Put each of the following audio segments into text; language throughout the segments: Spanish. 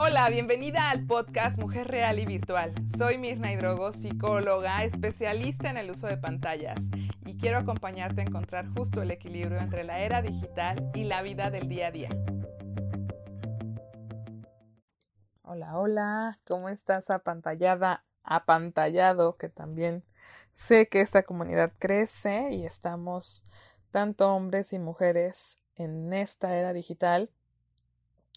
Hola, bienvenida al podcast Mujer Real y Virtual. Soy Mirna Hidrogo, psicóloga, especialista en el uso de pantallas y quiero acompañarte a encontrar justo el equilibrio entre la era digital y la vida del día a día. Hola, hola, ¿cómo estás apantallada, apantallado? Que también sé que esta comunidad crece y estamos tanto hombres y mujeres en esta era digital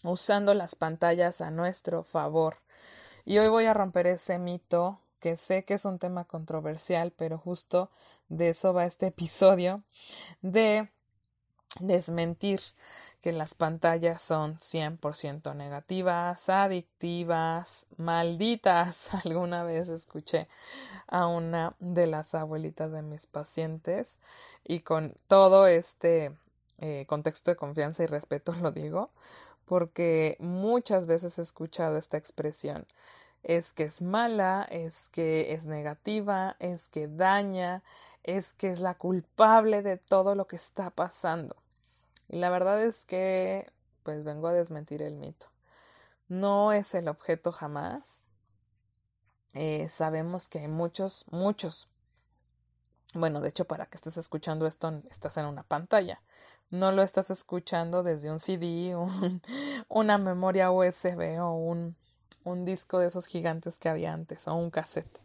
usando las pantallas a nuestro favor. Y hoy voy a romper ese mito que sé que es un tema controversial, pero justo de eso va este episodio, de desmentir que las pantallas son 100% negativas, adictivas, malditas. Alguna vez escuché a una de las abuelitas de mis pacientes y con todo este eh, contexto de confianza y respeto lo digo, porque muchas veces he escuchado esta expresión. Es que es mala, es que es negativa, es que daña, es que es la culpable de todo lo que está pasando. Y la verdad es que, pues vengo a desmentir el mito. No es el objeto jamás. Eh, sabemos que hay muchos, muchos. Bueno, de hecho, para que estés escuchando esto, estás en una pantalla no lo estás escuchando desde un CD, una memoria USB o un, un disco de esos gigantes que había antes, o un cassette,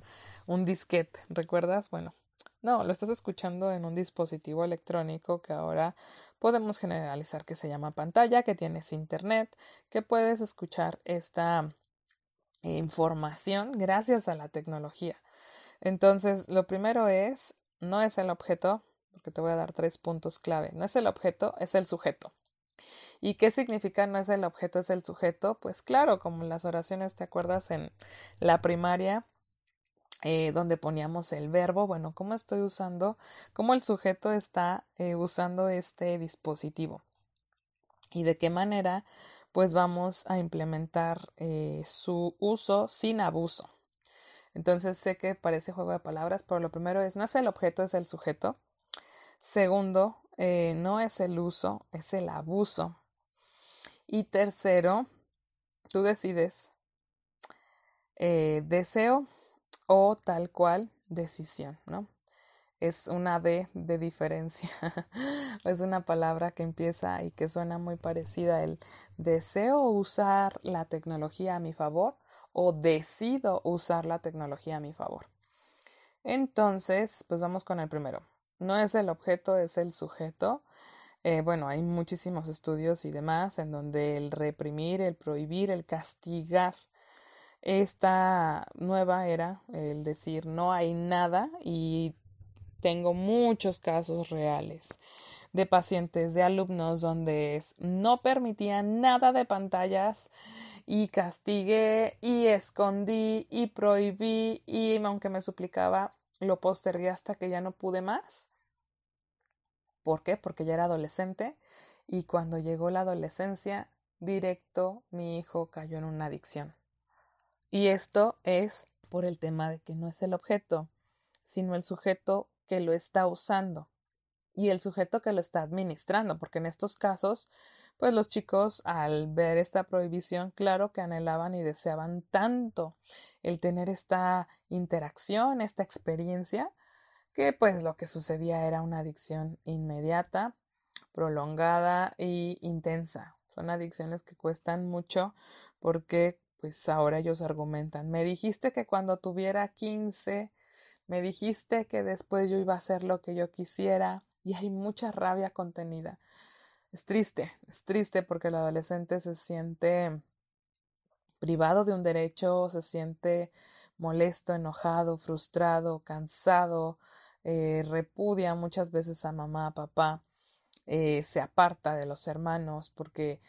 un disquete, ¿recuerdas? Bueno, no, lo estás escuchando en un dispositivo electrónico que ahora podemos generalizar que se llama pantalla, que tienes internet, que puedes escuchar esta información gracias a la tecnología. Entonces, lo primero es, no es el objeto, porque te voy a dar tres puntos clave. No es el objeto, es el sujeto. ¿Y qué significa no es el objeto, es el sujeto? Pues claro, como en las oraciones, ¿te acuerdas en la primaria? Eh, donde poníamos el verbo, bueno, ¿cómo estoy usando? ¿Cómo el sujeto está eh, usando este dispositivo? ¿Y de qué manera? Pues vamos a implementar eh, su uso sin abuso. Entonces sé que parece juego de palabras, pero lo primero es, no es el objeto, es el sujeto. Segundo, eh, no es el uso, es el abuso. Y tercero, tú decides eh, deseo o tal cual decisión, ¿no? Es una D de diferencia. es una palabra que empieza y que suena muy parecida. El deseo usar la tecnología a mi favor o decido usar la tecnología a mi favor. Entonces, pues vamos con el primero no es el objeto, es el sujeto. Eh, bueno, hay muchísimos estudios y demás en donde el reprimir, el prohibir, el castigar esta nueva era, el decir no hay nada y tengo muchos casos reales de pacientes, de alumnos donde no permitían nada de pantallas y castigué y escondí y prohibí y aunque me suplicaba lo postergué hasta que ya no pude más. ¿Por qué? Porque ya era adolescente y cuando llegó la adolescencia, directo mi hijo cayó en una adicción. Y esto es por el tema de que no es el objeto, sino el sujeto que lo está usando y el sujeto que lo está administrando, porque en estos casos pues los chicos al ver esta prohibición, claro que anhelaban y deseaban tanto el tener esta interacción, esta experiencia, que pues lo que sucedía era una adicción inmediata, prolongada e intensa. Son adicciones que cuestan mucho porque pues ahora ellos argumentan, me dijiste que cuando tuviera 15, me dijiste que después yo iba a hacer lo que yo quisiera y hay mucha rabia contenida. Es triste, es triste porque el adolescente se siente privado de un derecho, se siente molesto, enojado, frustrado, cansado, eh, repudia muchas veces a mamá, a papá, eh, se aparta de los hermanos porque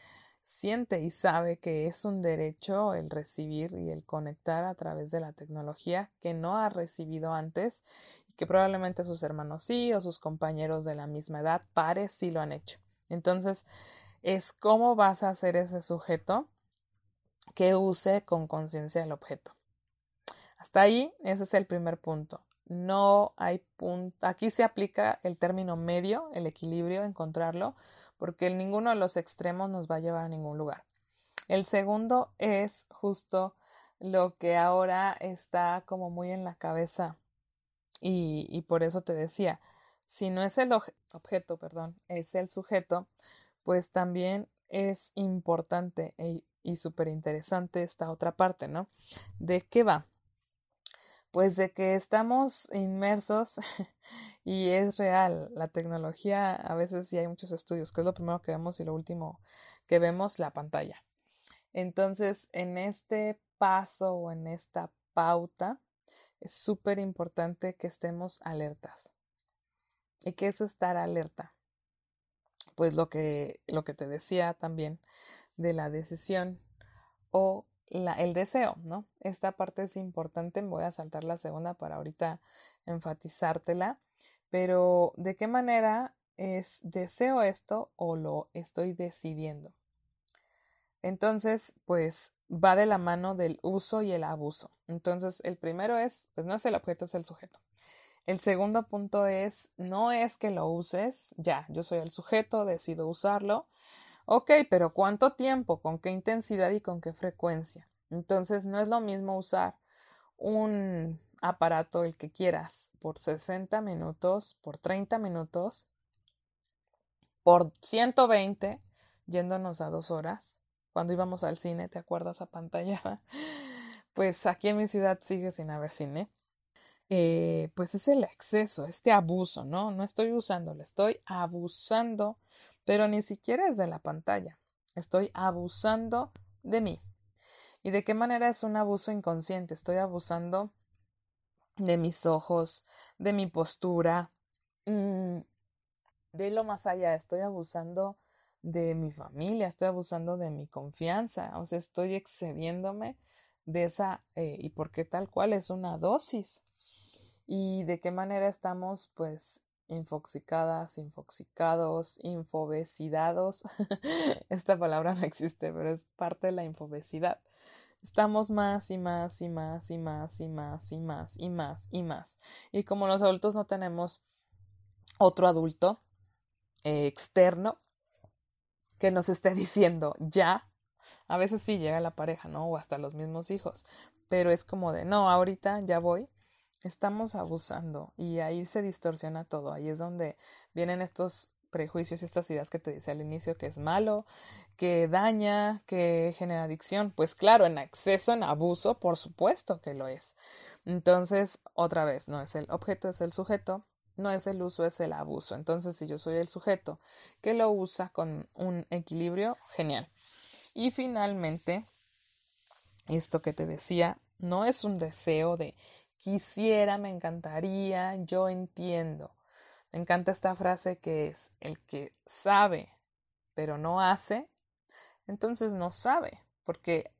siente y sabe que es un derecho el recibir y el conectar a través de la tecnología que no ha recibido antes y que probablemente sus hermanos sí o sus compañeros de la misma edad, pares, sí lo han hecho. Entonces, es cómo vas a hacer ese sujeto que use con conciencia el objeto. Hasta ahí, ese es el primer punto. No hay punto. Aquí se aplica el término medio, el equilibrio, encontrarlo, porque ninguno de los extremos nos va a llevar a ningún lugar. El segundo es justo lo que ahora está como muy en la cabeza y, y por eso te decía, si no es el objeto, perdón, es el sujeto, pues también es importante y súper interesante esta otra parte, ¿no? ¿De qué va? Pues de que estamos inmersos y es real. La tecnología, a veces sí hay muchos estudios, que es lo primero que vemos y lo último que vemos, la pantalla. Entonces, en este paso o en esta pauta, es súper importante que estemos alertas. ¿Y qué es estar alerta? Pues lo que, lo que te decía también de la decisión o la, el deseo, ¿no? Esta parte es importante, voy a saltar la segunda para ahorita enfatizártela, pero ¿de qué manera es deseo esto o lo estoy decidiendo? Entonces, pues va de la mano del uso y el abuso. Entonces, el primero es, pues no es el objeto, es el sujeto. El segundo punto es, no es que lo uses, ya, yo soy el sujeto, decido usarlo. Ok, pero ¿cuánto tiempo? ¿Con qué intensidad y con qué frecuencia? Entonces, no es lo mismo usar un aparato, el que quieras, por 60 minutos, por 30 minutos, por 120, yéndonos a dos horas, cuando íbamos al cine, ¿te acuerdas a pantalla? Pues aquí en mi ciudad sigue sin haber cine. Eh, pues es el exceso, este abuso, ¿no? No estoy usando, le estoy abusando, pero ni siquiera es de la pantalla. Estoy abusando de mí. ¿Y de qué manera es un abuso inconsciente? Estoy abusando de mis ojos, de mi postura, mm, de lo más allá, estoy abusando de mi familia, estoy abusando de mi confianza, o sea, estoy excediéndome de esa, eh, y porque tal cual es una dosis. Y de qué manera estamos, pues, infoxicadas, infoxicados, infobesidados. Esta palabra no existe, pero es parte de la infobesidad. Estamos más y más y más y más y más y más y más y más. Y como los adultos no tenemos otro adulto eh, externo, que nos esté diciendo ya. A veces sí llega la pareja, ¿no? O hasta los mismos hijos. Pero es como de, no, ahorita ya voy. Estamos abusando y ahí se distorsiona todo. Ahí es donde vienen estos prejuicios y estas ideas que te dice al inicio que es malo, que daña, que genera adicción. Pues claro, en exceso, en abuso, por supuesto que lo es. Entonces, otra vez, no es el objeto, es el sujeto no es el uso, es el abuso. Entonces, si yo soy el sujeto que lo usa con un equilibrio, genial. Y finalmente, esto que te decía, no es un deseo de quisiera, me encantaría, yo entiendo. Me encanta esta frase que es el que sabe pero no hace, entonces no sabe, porque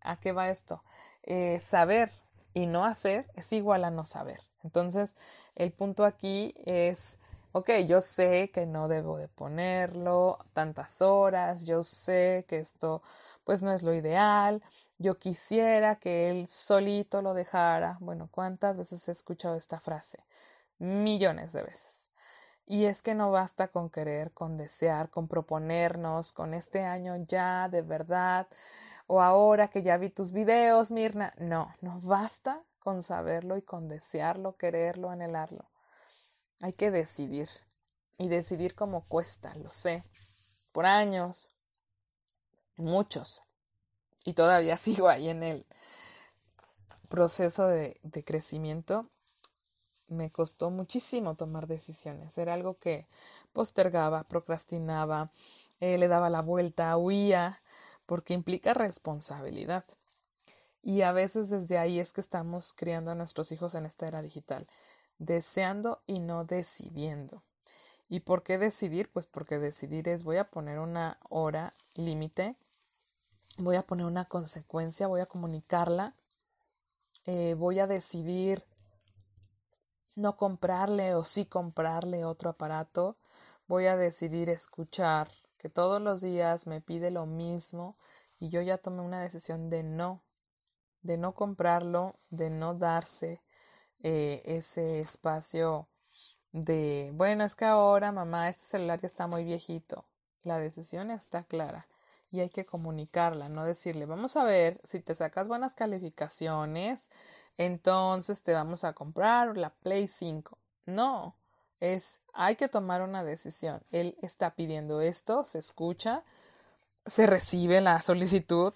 ¿a qué va esto? Eh, saber y no hacer es igual a no saber. Entonces, el punto aquí es, ok, yo sé que no debo de ponerlo tantas horas, yo sé que esto pues no es lo ideal, yo quisiera que él solito lo dejara. Bueno, ¿cuántas veces he escuchado esta frase? Millones de veces. Y es que no basta con querer, con desear, con proponernos, con este año ya de verdad, o ahora que ya vi tus videos, Mirna. No, no basta con saberlo y con desearlo, quererlo, anhelarlo. Hay que decidir. Y decidir como cuesta, lo sé. Por años. Muchos. Y todavía sigo ahí en el proceso de, crecimiento. Me costó muchísimo tomar decisiones. Era algo que postergaba, procrastinaba, eh, le daba la vuelta, huía, porque implica responsabilidad. Y a veces desde ahí es que estamos criando a nuestros hijos en esta era digital, deseando y no decidiendo. ¿Y por qué decidir? Pues porque decidir es voy a poner una hora límite, voy a poner una consecuencia, voy a comunicarla, eh, voy a decidir no comprarle o sí comprarle otro aparato, voy a decidir escuchar que todos los días me pide lo mismo y yo ya tomé una decisión de no de no comprarlo, de no darse eh, ese espacio de, bueno, es que ahora mamá, este celular ya está muy viejito. La decisión está clara y hay que comunicarla, no decirle, vamos a ver, si te sacas buenas calificaciones, entonces te vamos a comprar la Play 5. No, es, hay que tomar una decisión. Él está pidiendo esto, se escucha, se recibe la solicitud,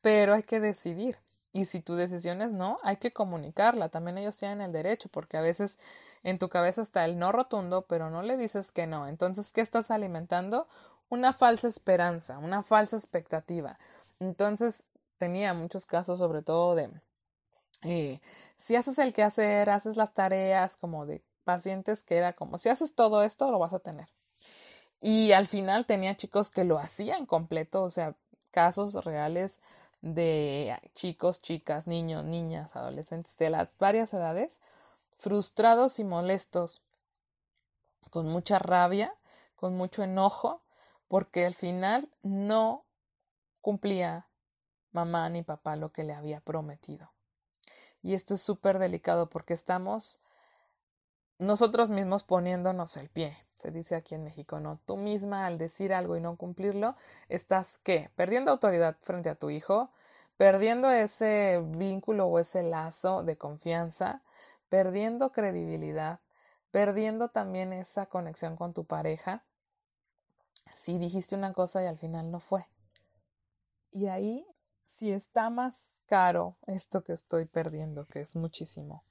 pero hay que decidir. Y si tu decisión es no, hay que comunicarla. También ellos tienen el derecho, porque a veces en tu cabeza está el no rotundo, pero no le dices que no. Entonces, ¿qué estás alimentando? Una falsa esperanza, una falsa expectativa. Entonces, tenía muchos casos, sobre todo de eh, si haces el quehacer, haces las tareas como de pacientes que era como si haces todo esto, lo vas a tener. Y al final tenía chicos que lo hacían completo, o sea, casos reales de chicos, chicas, niños, niñas, adolescentes de las varias edades, frustrados y molestos, con mucha rabia, con mucho enojo, porque al final no cumplía mamá ni papá lo que le había prometido. Y esto es súper delicado porque estamos nosotros mismos poniéndonos el pie. Se dice aquí en México, ¿no? Tú misma al decir algo y no cumplirlo, estás ¿qué? Perdiendo autoridad frente a tu hijo, perdiendo ese vínculo o ese lazo de confianza, perdiendo credibilidad, perdiendo también esa conexión con tu pareja si dijiste una cosa y al final no fue. Y ahí, si está más caro esto que estoy perdiendo, que es muchísimo,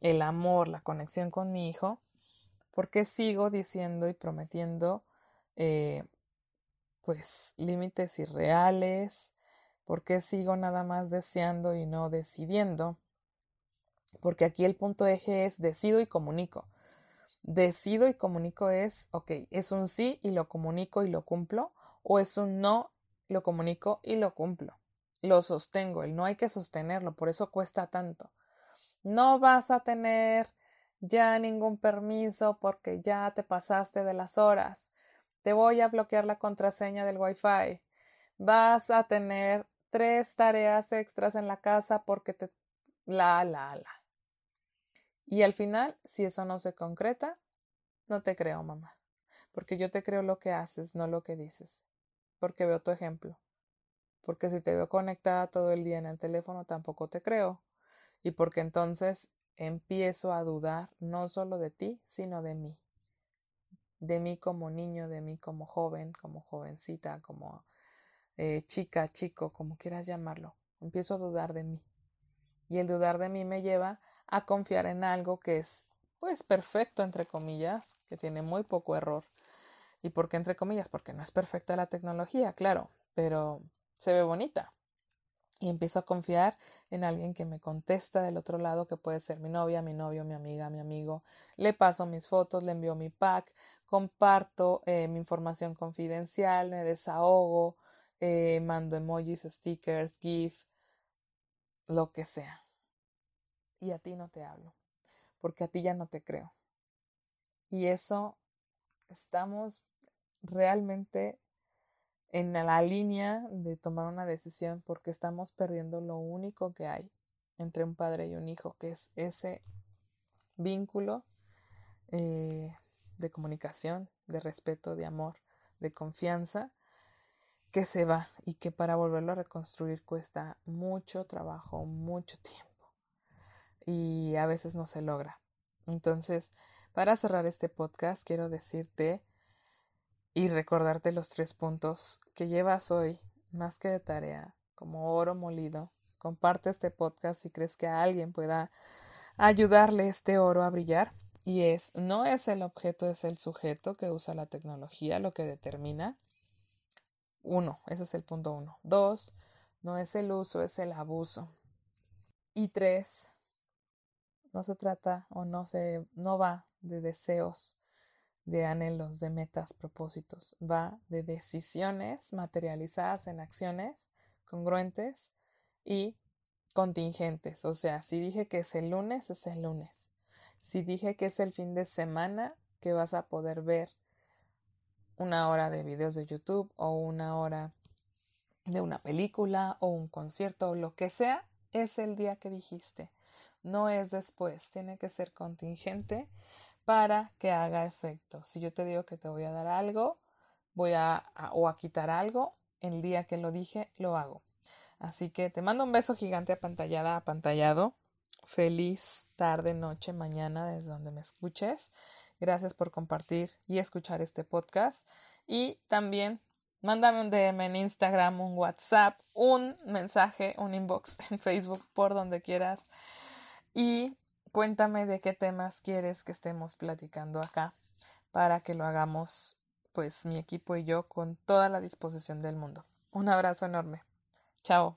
el amor, la conexión con mi hijo, ¿por qué sigo diciendo y prometiendo eh, pues límites irreales? ¿Por qué sigo nada más deseando y no decidiendo? Porque aquí el punto eje es decido y comunico. Decido y comunico es, ok, es un sí y lo comunico y lo cumplo, o es un no, lo comunico y lo cumplo. Lo sostengo, el no hay que sostenerlo, por eso cuesta tanto. No vas a tener ya ningún permiso porque ya te pasaste de las horas. Te voy a bloquear la contraseña del Wi-Fi. Vas a tener tres tareas extras en la casa porque te... la, la, la. Y al final, si eso no se concreta, no te creo, mamá. Porque yo te creo lo que haces, no lo que dices. Porque veo tu ejemplo. Porque si te veo conectada todo el día en el teléfono, tampoco te creo y porque entonces empiezo a dudar no solo de ti, sino de mí, de mí como niño, de mí como joven, como jovencita, como eh, chica, chico, como quieras llamarlo. Empiezo a dudar de mí. Y el dudar de mí me lleva a confiar en algo que es, pues, perfecto, entre comillas, que tiene muy poco error. ¿Y por qué entre comillas? Porque no es perfecta la tecnología, claro, pero se ve bonita y empiezo a confiar en alguien que me contesta del otro lado, que puede ser mi novia, mi novio, mi amiga, mi amigo. Le paso mis fotos, le envío mi pack, comparto eh, mi información confidencial, me desahogo, eh, mando emojis, stickers, GIF, lo que sea. Y a ti no te hablo, porque a ti ya no te creo. Y eso estamos realmente en la línea de tomar una decisión porque estamos perdiendo lo único que hay entre un padre y un hijo, que es ese vínculo eh, de comunicación, de respeto, de amor, de confianza, que se va y que para volverlo a reconstruir cuesta mucho trabajo, mucho tiempo y a veces no se logra. Entonces, para cerrar este podcast, quiero decirte y recordarte los tres puntos que llevas hoy, más que de tarea, como oro molido. Comparte este podcast si crees que a alguien pueda ayudarle este oro a brillar. Y es, no es el objeto, es el sujeto que usa la tecnología lo que determina. Uno, ese es el punto uno. Dos, no es el uso, es el abuso. Y tres, no se trata o no se, no va de deseos de anhelos, de metas, propósitos. Va de decisiones materializadas en acciones congruentes y contingentes. O sea, si dije que es el lunes, es el lunes. Si dije que es el fin de semana, que vas a poder ver una hora de videos de YouTube o una hora de una película o un concierto o lo que sea, es el día que dijiste. No es después, tiene que ser contingente para que haga efecto. Si yo te digo que te voy a dar algo, voy a, o a quitar algo, el día que lo dije, lo hago. Así que te mando un beso gigante apantallada, apantallado. Feliz tarde, noche, mañana desde donde me escuches. Gracias por compartir y escuchar este podcast. Y también mándame un DM en Instagram, un WhatsApp, un mensaje, un inbox en Facebook, por donde quieras. Y cuéntame de qué temas quieres que estemos platicando acá para que lo hagamos, pues mi equipo y yo, con toda la disposición del mundo. Un abrazo enorme. Chao.